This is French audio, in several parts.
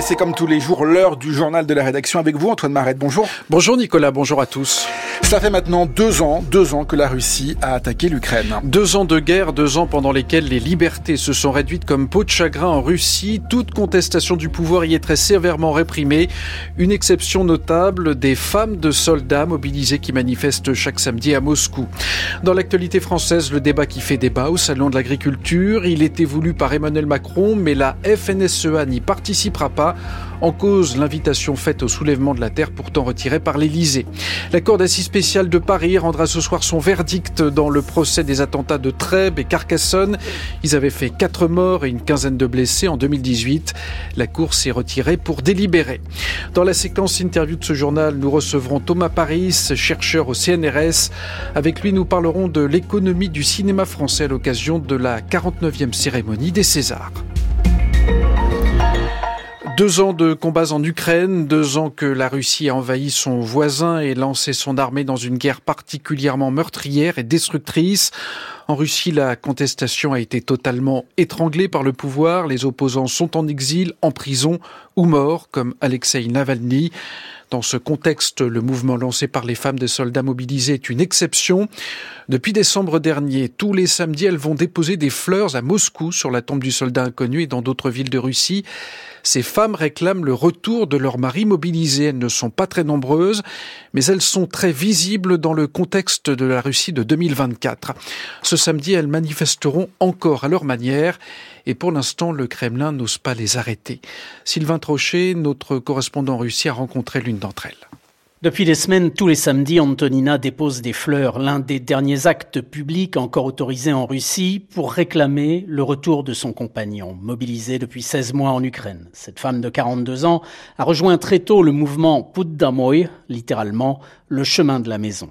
Et c'est comme tous les jours l'heure du journal de la rédaction avec vous, Antoine Marette. Bonjour. Bonjour Nicolas, bonjour à tous. Ça fait maintenant deux ans, deux ans que la Russie a attaqué l'Ukraine. Deux ans de guerre, deux ans pendant lesquels les libertés se sont réduites comme peau de chagrin en Russie. Toute contestation du pouvoir y est très sévèrement réprimée. Une exception notable, des femmes de soldats mobilisées qui manifestent chaque samedi à Moscou. Dans l'actualité française, le débat qui fait débat au Salon de l'Agriculture, il était voulu par Emmanuel Macron, mais la FNSEA n'y participera pas en cause, l'invitation faite au soulèvement de la terre, pourtant retirée par l'Élysée. La Cour d'assises spéciale de Paris rendra ce soir son verdict dans le procès des attentats de Trèbes et Carcassonne. Ils avaient fait quatre morts et une quinzaine de blessés en 2018. La Cour s'est retirée pour délibérer. Dans la séquence interview de ce journal, nous recevrons Thomas Paris, chercheur au CNRS. Avec lui, nous parlerons de l'économie du cinéma français à l'occasion de la 49e cérémonie des Césars. Deux ans de combats en Ukraine, deux ans que la Russie a envahi son voisin et lancé son armée dans une guerre particulièrement meurtrière et destructrice. En Russie, la contestation a été totalement étranglée par le pouvoir. Les opposants sont en exil, en prison ou morts, comme Alexei Navalny. Dans ce contexte, le mouvement lancé par les femmes des soldats mobilisés est une exception. Depuis décembre dernier, tous les samedis, elles vont déposer des fleurs à Moscou sur la tombe du soldat inconnu et dans d'autres villes de Russie. Ces femmes réclament le retour de leurs maris mobilisés. Elles ne sont pas très nombreuses, mais elles sont très visibles dans le contexte de la Russie de 2024. Ce samedi, elles manifesteront encore à leur manière et pour l'instant, le Kremlin n'ose pas les arrêter. Sylvain Trochet, notre correspondant en Russie, a rencontré l'une d'entre elles. Depuis des semaines, tous les samedis, Antonina dépose des fleurs, l'un des derniers actes publics encore autorisés en Russie pour réclamer le retour de son compagnon, mobilisé depuis 16 mois en Ukraine. Cette femme de 42 ans a rejoint très tôt le mouvement Puddamoy, littéralement le chemin de la maison.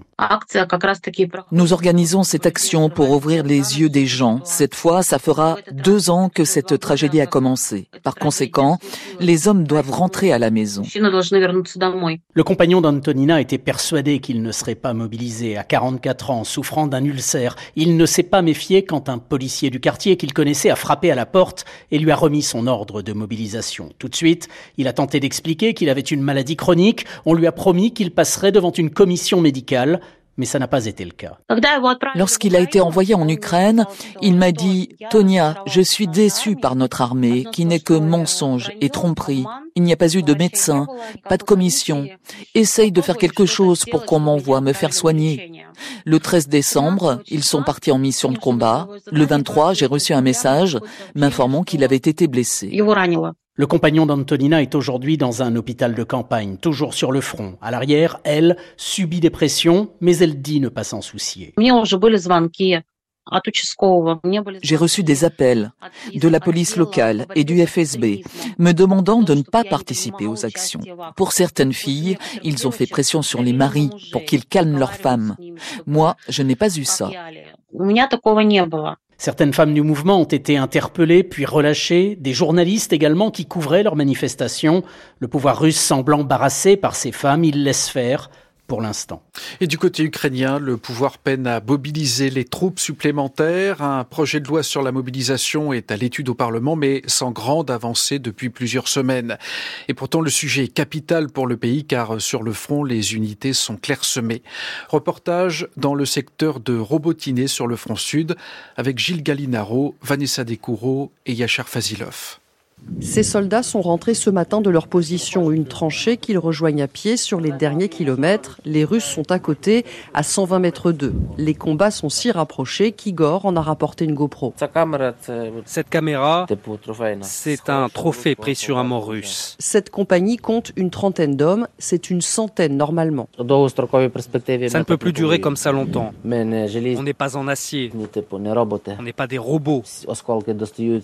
Nous organisons cette action pour ouvrir les yeux des gens. Cette fois, ça fera deux ans que cette tragédie a commencé. Par conséquent, les hommes doivent rentrer à la maison. Le compagnon d'Antonina était persuadé qu'il ne serait pas mobilisé. À 44 ans, souffrant d'un ulcère, il ne s'est pas méfié quand un policier du quartier qu'il connaissait a frappé à la porte et lui a remis son ordre de mobilisation. Tout de suite, il a tenté d'expliquer qu'il avait une maladie chronique. On lui a promis qu'il passerait devant une commission médicale, mais ça n'a pas été le cas. Lorsqu'il a été envoyé en Ukraine, il m'a dit, Tonia, je suis déçu par notre armée, qui n'est que mensonge et tromperie. Il n'y a pas eu de médecin, pas de commission. Essaye de faire quelque chose pour qu'on m'envoie me faire soigner. Le 13 décembre, ils sont partis en mission de combat. Le 23, j'ai reçu un message m'informant qu'il avait été blessé. Le compagnon d'Antonina est aujourd'hui dans un hôpital de campagne, toujours sur le front. À l'arrière, elle subit des pressions, mais elle dit ne pas s'en soucier. J'ai reçu des appels de la police locale et du FSB me demandant de ne pas participer aux actions. Pour certaines filles, ils ont fait pression sur les maris pour qu'ils calment leurs femmes. Moi, je n'ai pas eu ça. Certaines femmes du mouvement ont été interpellées puis relâchées, des journalistes également qui couvraient leurs manifestations. Le pouvoir russe semble embarrassé par ces femmes, il laisse faire pour l'instant. Et du côté ukrainien, le pouvoir peine à mobiliser les troupes supplémentaires. Un projet de loi sur la mobilisation est à l'étude au Parlement, mais sans grande avancée depuis plusieurs semaines. Et pourtant, le sujet est capital pour le pays, car sur le front, les unités sont clairsemées. Reportage dans le secteur de Robotiné sur le front sud, avec Gilles Gallinaro, Vanessa Descoureaux et Yachar Fazilov. Ces soldats sont rentrés ce matin de leur position, une tranchée qu'ils rejoignent à pied sur les derniers kilomètres. Les Russes sont à côté, à 120 mètres d'eux. Les combats sont si rapprochés qu'Igor en a rapporté une GoPro. Cette caméra, c'est un trophée pris sur un mort russe. Cette compagnie compte une trentaine d'hommes, c'est une centaine normalement. Ça ne peut plus durer comme ça longtemps. On n'est pas en acier. On n'est pas des robots.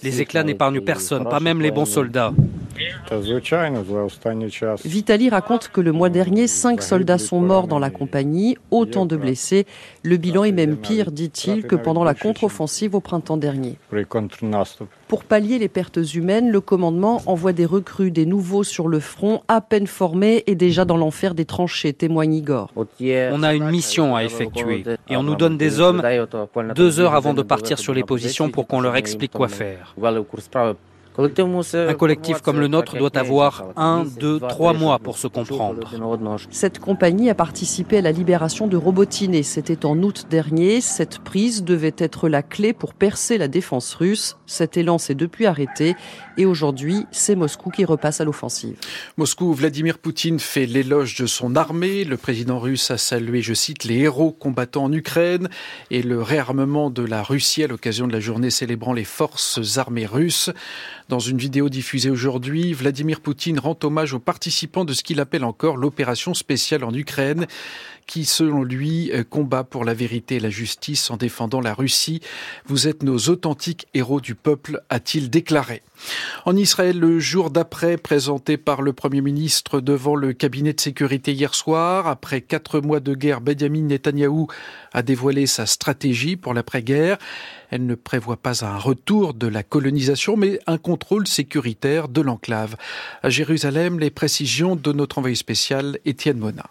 Les éclats n'épargnent personne, pas même les bons soldats. Vitali raconte que le mois dernier, cinq soldats sont morts dans la compagnie, autant de blessés. Le bilan est même pire, dit-il, que pendant la contre-offensive au printemps dernier. Pour pallier les pertes humaines, le commandement envoie des recrues, des nouveaux sur le front, à peine formés et déjà dans l'enfer des tranchées, témoigne Igor. On a une mission à effectuer et on nous donne des hommes deux heures avant de partir sur les positions pour qu'on leur explique quoi faire. Un collectif comme le nôtre doit avoir un, deux, trois mois pour se comprendre. Cette compagnie a participé à la libération de Robotine. C'était en août dernier. Cette prise devait être la clé pour percer la défense russe. Cet élan s'est depuis arrêté et aujourd'hui, c'est Moscou qui repasse à l'offensive. Moscou, Vladimir Poutine fait l'éloge de son armée. Le président russe a salué, je cite, les héros combattants en Ukraine et le réarmement de la Russie à l'occasion de la journée célébrant les forces armées russes. Dans une vidéo diffusée aujourd'hui, Vladimir Poutine rend hommage aux participants de ce qu'il appelle encore l'opération spéciale en Ukraine, qui, selon lui, euh, combat pour la vérité et la justice en défendant la Russie. Vous êtes nos authentiques héros du peuple, a-t-il déclaré. En Israël, le jour d'après, présenté par le Premier ministre devant le cabinet de sécurité hier soir, après quatre mois de guerre, Benjamin Netanyahou a dévoilé sa stratégie pour l'après-guerre. Elle ne prévoit pas un retour de la colonisation, mais un contrôle sécuritaire de l'enclave. À Jérusalem, les précisions de notre envoyé spécial Étienne Mona.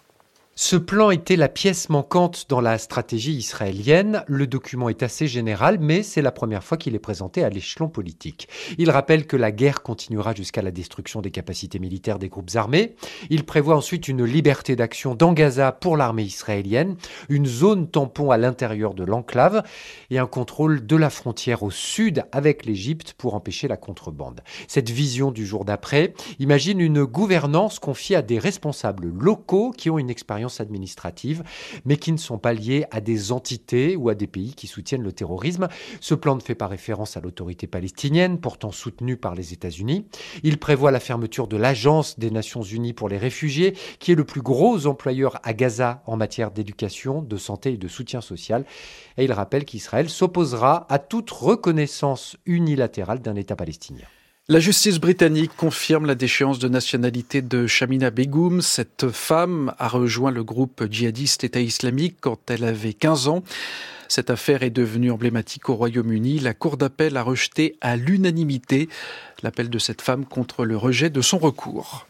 Ce plan était la pièce manquante dans la stratégie israélienne. Le document est assez général, mais c'est la première fois qu'il est présenté à l'échelon politique. Il rappelle que la guerre continuera jusqu'à la destruction des capacités militaires des groupes armés. Il prévoit ensuite une liberté d'action dans Gaza pour l'armée israélienne, une zone tampon à l'intérieur de l'enclave et un contrôle de la frontière au sud avec l'Égypte pour empêcher la contrebande. Cette vision du jour d'après imagine une gouvernance confiée à des responsables locaux qui ont une expérience administratives, mais qui ne sont pas liées à des entités ou à des pays qui soutiennent le terrorisme. Ce plan ne fait pas référence à l'autorité palestinienne, pourtant soutenue par les États-Unis. Il prévoit la fermeture de l'Agence des Nations Unies pour les réfugiés, qui est le plus gros employeur à Gaza en matière d'éducation, de santé et de soutien social. Et il rappelle qu'Israël s'opposera à toute reconnaissance unilatérale d'un État palestinien. La justice britannique confirme la déchéance de nationalité de Shamina Begum. Cette femme a rejoint le groupe djihadiste État islamique quand elle avait 15 ans. Cette affaire est devenue emblématique au Royaume-Uni. La Cour d'appel a rejeté à l'unanimité l'appel de cette femme contre le rejet de son recours.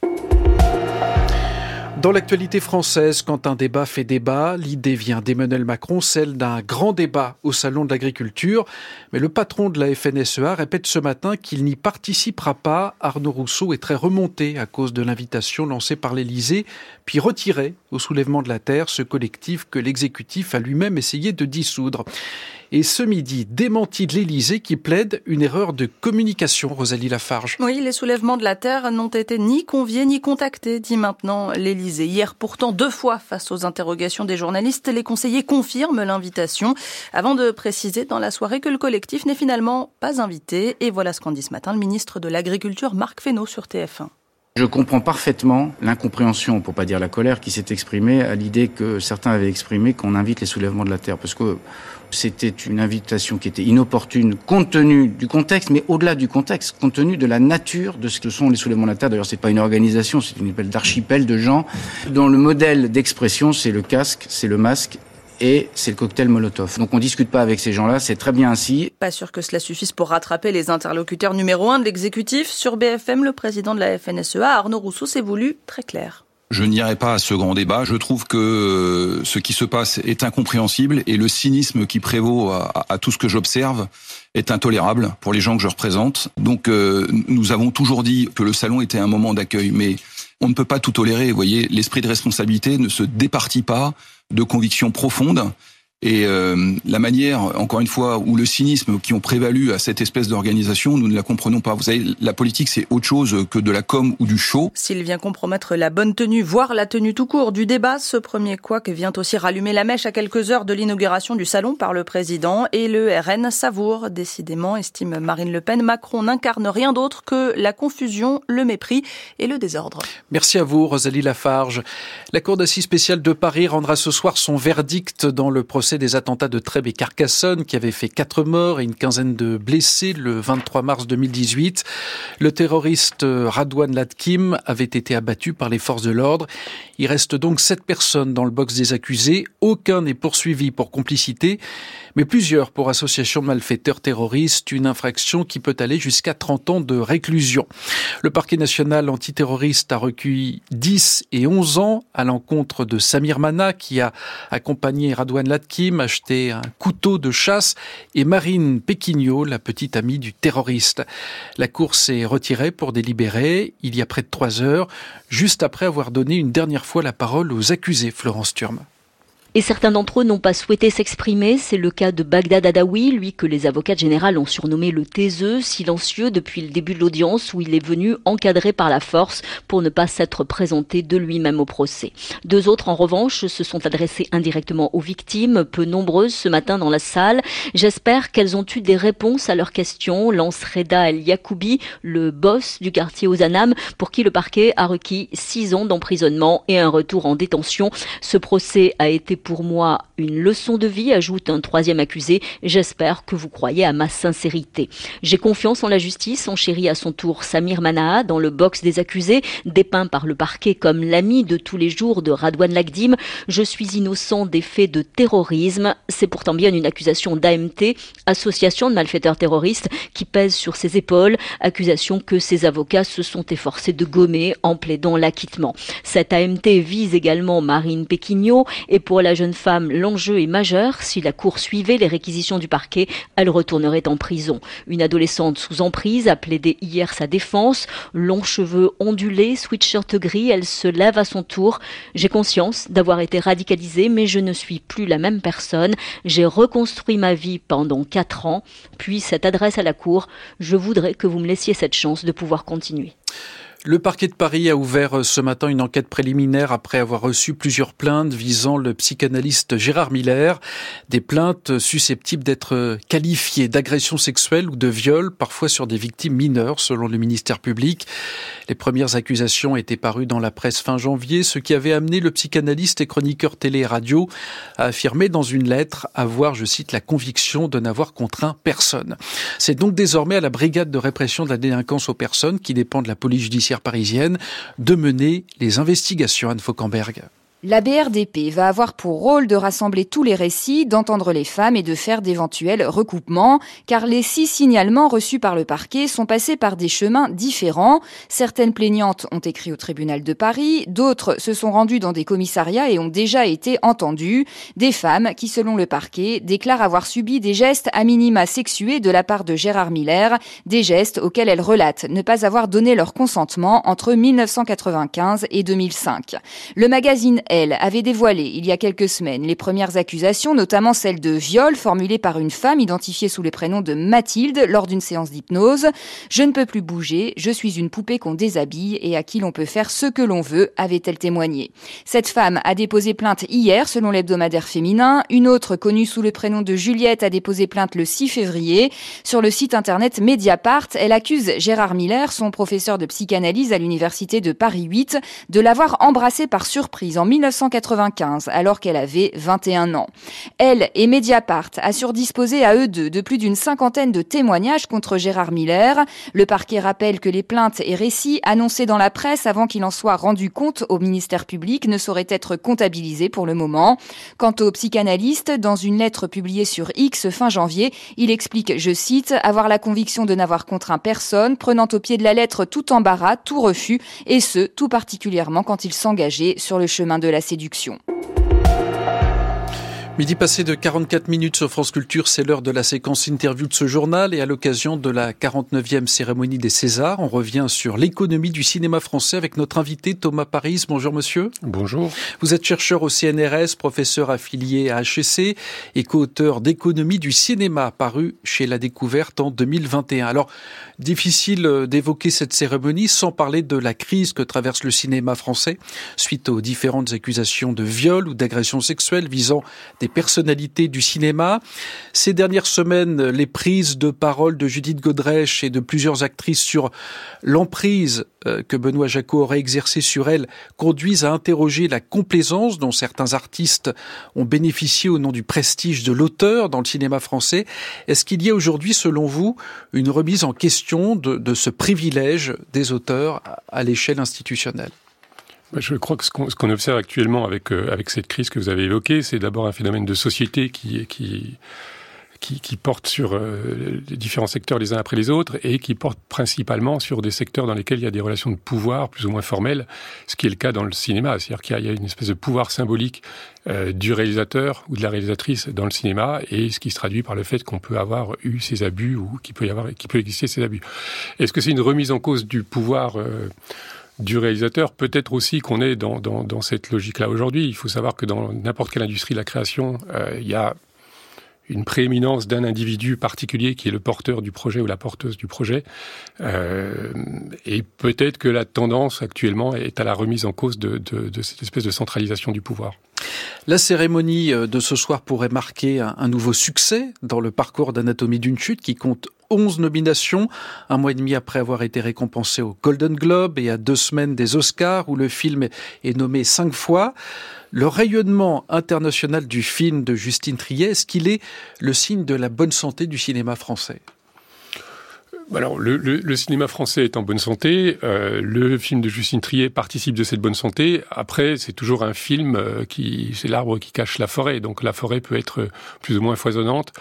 Dans l'actualité française, quand un débat fait débat, l'idée vient d'Emmanuel Macron, celle d'un grand débat au Salon de l'agriculture. Mais le patron de la FNSEA répète ce matin qu'il n'y participera pas. Arnaud Rousseau est très remonté à cause de l'invitation lancée par l'Élysée, puis retirée au soulèvement de la Terre, ce collectif que l'exécutif a lui-même essayé de dissoudre. Et ce midi, démenti de l'Élysée qui plaide une erreur de communication, Rosalie Lafarge. Oui, les soulèvements de la Terre n'ont été ni conviés ni contactés, dit maintenant l'Élysée. Hier, pourtant, deux fois face aux interrogations des journalistes, les conseillers confirment l'invitation avant de préciser dans la soirée que le collectif n'est finalement pas invité. Et voilà ce qu'en dit ce matin le ministre de l'Agriculture, Marc Fesneau, sur TF1. Je comprends parfaitement l'incompréhension, pour pas dire la colère, qui s'est exprimée à l'idée que certains avaient exprimé qu'on invite les soulèvements de la terre, parce que c'était une invitation qui était inopportune compte tenu du contexte, mais au-delà du contexte, compte tenu de la nature de ce que sont les soulèvements de la terre. D'ailleurs, c'est pas une organisation, c'est une espèce d'archipel de gens dont le modèle d'expression, c'est le casque, c'est le masque et c'est le cocktail Molotov. Donc on discute pas avec ces gens-là, c'est très bien ainsi. Pas sûr que cela suffise pour rattraper les interlocuteurs numéro un de l'exécutif. Sur BFM, le président de la FNSEA, Arnaud Rousseau, s'est voulu très clair. Je n'irai pas à ce grand débat. Je trouve que euh, ce qui se passe est incompréhensible et le cynisme qui prévaut à, tout ce que j'observe est intolérable pour les gens que je représente. Donc euh, nous avons toujours dit que le salon était un moment d'accueil, mais on ne peut pas tout tolérer. Vous voyez, l'esprit de responsabilité ne se départit pas de convictions profondes. Et euh, la manière, encore une fois, où le cynisme qui ont prévalu à cette espèce d'organisation, nous ne la comprenons pas. Vous savez, la politique, c'est autre chose que de la com ou du show. S'il vient compromettre la bonne tenue, voire la tenue tout court du débat, ce premier couac vient aussi rallumer la mèche à quelques heures de l'inauguration du salon par le président. Et le RN savoure, décidément, estime Marine Le Pen, Macron n'incarne rien d'autre que la confusion, le mépris et le désordre. Merci à vous, Rosalie Lafarge. La Cour d'assises spéciale de Paris rendra ce soir son verdict dans le procès des attentats de Trèbes et Carcassonne qui avaient fait quatre morts et une quinzaine de blessés le 23 mars 2018. Le terroriste Radwan Latkim avait été abattu par les forces de l'ordre. Il reste donc sept personnes dans le box des accusés. Aucun n'est poursuivi pour complicité. Mais plusieurs pour association de malfaiteurs terroristes, une infraction qui peut aller jusqu'à 30 ans de réclusion. Le parquet national antiterroriste a recueilli 10 et 11 ans à l'encontre de Samir Mana qui a accompagné Radouane Latkim, acheté un couteau de chasse et Marine Péquignot, la petite amie du terroriste. La cour s'est retirée pour délibérer il y a près de trois heures, juste après avoir donné une dernière fois la parole aux accusés, Florence Turme et certains d'entre eux n'ont pas souhaité s'exprimer. C'est le cas de Bagdad Adawi, lui que les avocats généraux ont surnommé le taiseux, silencieux depuis le début de l'audience où il est venu encadré par la force pour ne pas s'être présenté de lui-même au procès. Deux autres, en revanche, se sont adressés indirectement aux victimes, peu nombreuses ce matin dans la salle. J'espère qu'elles ont eu des réponses à leurs questions, lance Reda El Yacoubi, le boss du quartier Ozanam, pour qui le parquet a requis six ans d'emprisonnement et un retour en détention. Ce procès a été pour moi une leçon de vie, ajoute un troisième accusé. J'espère que vous croyez à ma sincérité. J'ai confiance en la justice, chérit à son tour Samir Manaha dans le box des accusés, dépeint par le parquet comme l'ami de tous les jours de Radouane Lagdim. Je suis innocent des faits de terrorisme. C'est pourtant bien une accusation d'AMT, association de malfaiteurs terroristes, qui pèse sur ses épaules, accusation que ses avocats se sont efforcés de gommer en plaidant l'acquittement. Cette AMT vise également Marine Péquignot et pour la jeune femme, l'enjeu est majeur. Si la cour suivait les réquisitions du parquet, elle retournerait en prison. Une adolescente sous emprise a plaidé hier sa défense. Longs cheveux ondulés, sweatshirt gris, elle se lève à son tour. J'ai conscience d'avoir été radicalisée, mais je ne suis plus la même personne. J'ai reconstruit ma vie pendant quatre ans. Puis cette adresse à la cour, je voudrais que vous me laissiez cette chance de pouvoir continuer. Le parquet de Paris a ouvert euh, ce matin une enquête préliminaire après avoir reçu plusieurs plaintes visant le psychanalyste Gérard Miller. Des plaintes susceptibles d'être qualifiées d'agression sexuelle ou de viol, parfois sur des victimes mineures, selon le ministère public. Les premières accusations étaient parues dans la presse fin janvier, ce qui avait amené le psychanalyste et chroniqueur télé et radio à affirmer dans une lettre avoir, je cite, la conviction de n'avoir contraint personne. C'est donc désormais à la brigade de répression de la délinquance aux personnes qui dépend de la police judiciaire parisienne de mener les investigations. Anne Fauquemberg. La BRDP va avoir pour rôle de rassembler tous les récits, d'entendre les femmes et de faire d'éventuels recoupements, car les six signalements reçus par le parquet sont passés par des chemins différents. Certaines plaignantes ont écrit au tribunal de Paris, d'autres se sont rendues dans des commissariats et ont déjà été entendues. Des femmes qui, selon le parquet, déclarent avoir subi des gestes à minima sexués de la part de Gérard Miller, des gestes auxquels elles relatent ne pas avoir donné leur consentement entre 1995 et 2005. Le magazine elle, avait dévoilé il y a quelques semaines les premières accusations, notamment celle de viol formulée par une femme identifiée sous le prénom de Mathilde lors d'une séance d'hypnose. Je ne peux plus bouger, je suis une poupée qu'on déshabille et à qui l'on peut faire ce que l'on veut, avait-elle témoigné. Cette femme a déposé plainte hier selon l'hebdomadaire féminin. Une autre, connue sous le prénom de Juliette, a déposé plainte le 6 février. Sur le site internet Mediapart, elle accuse Gérard Miller, son professeur de psychanalyse à l'université de Paris 8, de l'avoir embrassé par surprise en 1995, alors qu'elle avait 21 ans. Elle et Mediapart assurent disposer à eux deux de plus d'une cinquantaine de témoignages contre Gérard Miller. Le parquet rappelle que les plaintes et récits annoncés dans la presse avant qu'il en soit rendu compte au ministère public ne sauraient être comptabilisés pour le moment. Quant au psychanalyste, dans une lettre publiée sur X fin janvier, il explique, je cite, avoir la conviction de n'avoir contraint personne, prenant au pied de la lettre tout embarras, tout refus, et ce, tout particulièrement quand il s'engageait sur le chemin de la séduction. Midi passé de 44 minutes sur France Culture, c'est l'heure de la séquence interview de ce journal et à l'occasion de la 49e cérémonie des Césars, on revient sur l'économie du cinéma français avec notre invité Thomas Paris. Bonjour monsieur. Bonjour. Vous êtes chercheur au CNRS, professeur affilié à HEC et co-auteur d'économie du cinéma paru chez La Découverte en 2021. Alors, difficile d'évoquer cette cérémonie sans parler de la crise que traverse le cinéma français suite aux différentes accusations de viol ou d'agression sexuelle visant des personnalités du cinéma. Ces dernières semaines, les prises de parole de Judith Godrèche et de plusieurs actrices sur l'emprise euh, que Benoît Jacot aurait exercée sur elle conduisent à interroger la complaisance dont certains artistes ont bénéficié au nom du prestige de l'auteur dans le cinéma français. Est-ce qu'il y a aujourd'hui, selon vous, une remise en question de, de ce privilège des auteurs à l'échelle institutionnelle? Bah, je crois que ce qu'on observe actuellement avec, euh, avec cette crise que vous avez évoquée, c'est d'abord un phénomène de société qui, qui, qui, qui portent sur euh, les différents secteurs les uns après les autres et qui portent principalement sur des secteurs dans lesquels il y a des relations de pouvoir plus ou moins formelles, ce qui est le cas dans le cinéma. C'est-à-dire qu'il y, a une espèce de pouvoir symbolique euh, du réalisateur ou de la réalisatrice dans le cinéma et ce qui se traduit par le fait qu'on peut avoir eu ces abus ou qu'il peut y avoir, qu'il peut exister ces abus. Est-ce que c'est une remise en cause du pouvoir euh, du réalisateur? Peut-être aussi qu'on est dans, dans, dans cette logique-là aujourd'hui. Il faut savoir que dans n'importe quelle industrie de la création, euh, il y a une prééminence d'un individu particulier qui est le porteur du projet ou la porteuse du projet. Euh, et peut-être que la tendance actuellement est à la remise en cause de, cette espèce de centralisation du pouvoir. La cérémonie euh, de ce soir pourrait marquer un, nouveau succès dans le parcours d'Anatomie d'une chute qui compte 11 nominations, un mois et demi après avoir été récompensé au Golden Globe et à deux semaines des Oscars où le film est nommé cinq fois. Le rayonnement international du film de Justine Triet, est-ce qu'il est le signe de la bonne santé du cinéma français? Alors, le, cinéma français est en bonne santé. Euh, le film de Justine Trier participe de cette bonne santé. Après, c'est toujours un film euh, qui, c'est l'arbre qui cache la forêt. Donc, la forêt peut être plus ou moins foisonnante.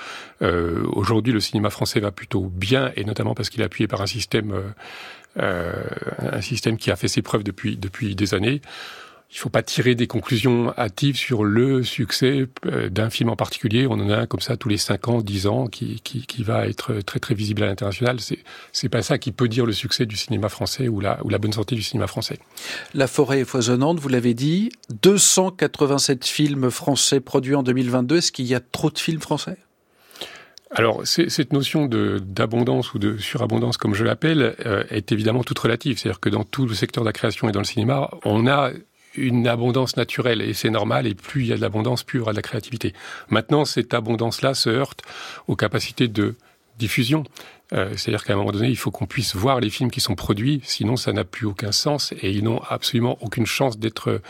Euh, Aujourd'hui, le cinéma français va plutôt bien, et notamment parce qu'il est appuyé par un système, un système qui a fait ses preuves depuis depuis des années il ne faut pas tirer des conclusions hâtives sur le succès euh, d'un film en particulier. On en a un comme ça tous les 5 ans, 10 ans qui, qui, qui va être très très visible à l'international. C'est c'est pas ça qui peut dire le succès du cinéma français ou la, ou la bonne santé du cinéma français. La forêt est foisonnante, vous l'avez dit. 287 films français produits en 2022. Est-ce qu'il y a trop de films français? Alors, cette notion d'abondance ou de surabondance, comme je l'appelle, euh, est évidemment toute relative. C'est-à-dire que dans tout le secteur de la création et dans le cinéma, on a une abondance naturelle et c'est normal et plus il y a de l'abondance, plus il y aura de la créativité. Maintenant, cette abondance-là se heurte aux capacités de diffusion. Euh, C'est-à-dire qu'à un moment donné, il faut qu'on puisse voir les films qui sont produits, sinon ça n'a plus aucun sens et ils n'ont absolument aucune chance d'être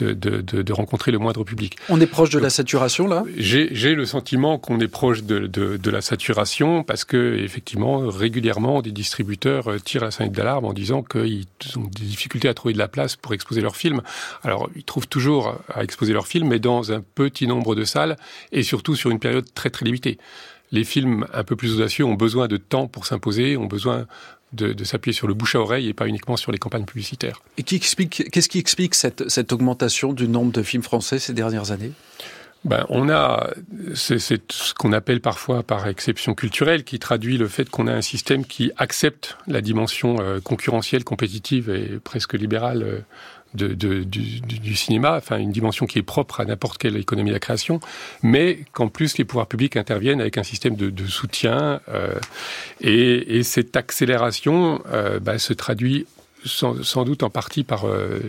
de, de, de, de, rencontrer le moindre public. On est proche de la saturation là? J'ai le sentiment qu'on est proche de, de, la saturation parce que effectivement régulièrement des distributeurs euh, tirent la sonnette d'alarme en disant qu'ils ont des difficultés à trouver de la place pour exposer leurs films. Alors ils trouvent toujours à exposer leurs films, mais dans un petit nombre de salles et surtout sur une période très très limitée les films un peu plus audacieux ont besoin de temps pour s'imposer, ont besoin de, de s'appuyer sur le bouche à oreille et pas uniquement sur les campagnes publicitaires. Et qui explique, qu'est-ce qui explique cette, cette augmentation du nombre de films français ces dernières années? Ben, on a, c'est ce qu'on appelle parfois par exception culturelle, qui traduit le fait qu'on a un système qui accepte la dimension euh, concurrentielle, compétitive et presque libérale euh, du, cinéma, enfin une dimension qui est propre à n'importe quelle économie de la création, mais qu'en plus les pouvoirs publics interviennent avec un système de, soutien euh, et, et, cette accélération euh, bah, se traduit sans, doute en partie par, euh,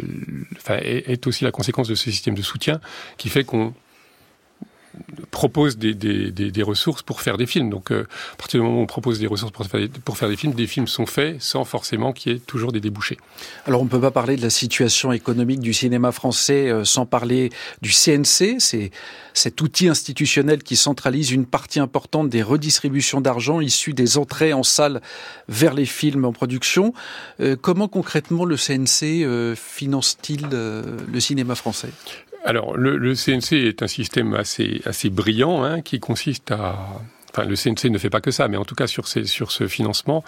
enfin, est aussi la conséquence de ce système de soutien qui fait qu'on propose des, ressources pour faire des films. Donc, euh, à partir du moment où on propose des ressources pour faire des, films, des films sont faits sans forcément qu'il y ait toujours des débouchés. Alors, on ne peut pas parler de la situation économique du cinéma français euh, sans parler du CNC. C'est cet outil institutionnel qui centralise une partie importante des redistributions d'argent issues des entrées en salle vers les films en production. Euh, comment concrètement le CNC finance-t-il le cinéma français? Alors, le, CNC est un système assez, assez brillant hein, qui consiste à. Enfin, le CNC ne fait pas que ça, mais en tout cas sur, ces, sur ce financement,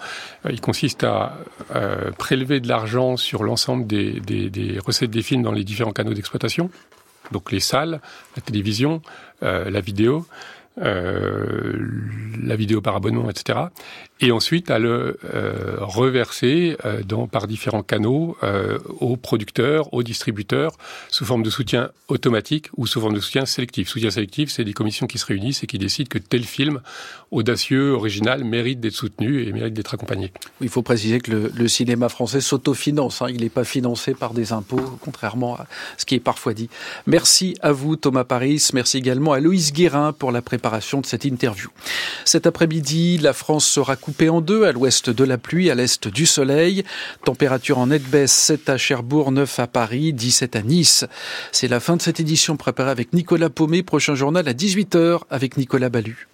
euh, il consiste à euh, prélever de l'argent sur l'ensemble des, des, recettes des films dans les différents canaux d'exploitation, donc les salles, la télévision, euh, la vidéo, la vidéo par abonnement, etc et ensuite à le euh, reverser euh, par différents canaux euh, aux producteurs, aux distributeurs, sous forme de soutien automatique ou sous forme de soutien sélectif. Soutien sélectif, c'est des commissions qui se réunissent et qui décident que tel film audacieux, original, mérite d'être soutenu et mérite d'être accompagné. Il faut préciser que le, cinéma français s'autofinance. Hein. Il n'est pas financé par des impôts, contrairement à ce qui est parfois dit. Merci à vous, Thomas Paris. Merci également à Loïs Guérin pour la préparation de cette interview. Cet après-midi, la France sera coupé en deux, à l'ouest de la pluie, à l'est du soleil. Température en nette baisse, 7 à Cherbourg, 9 à Paris, 17 à Nice. C'est la fin de cette édition préparée avec Nicolas Paumé, prochain journal à 18h avec Nicolas Ballu.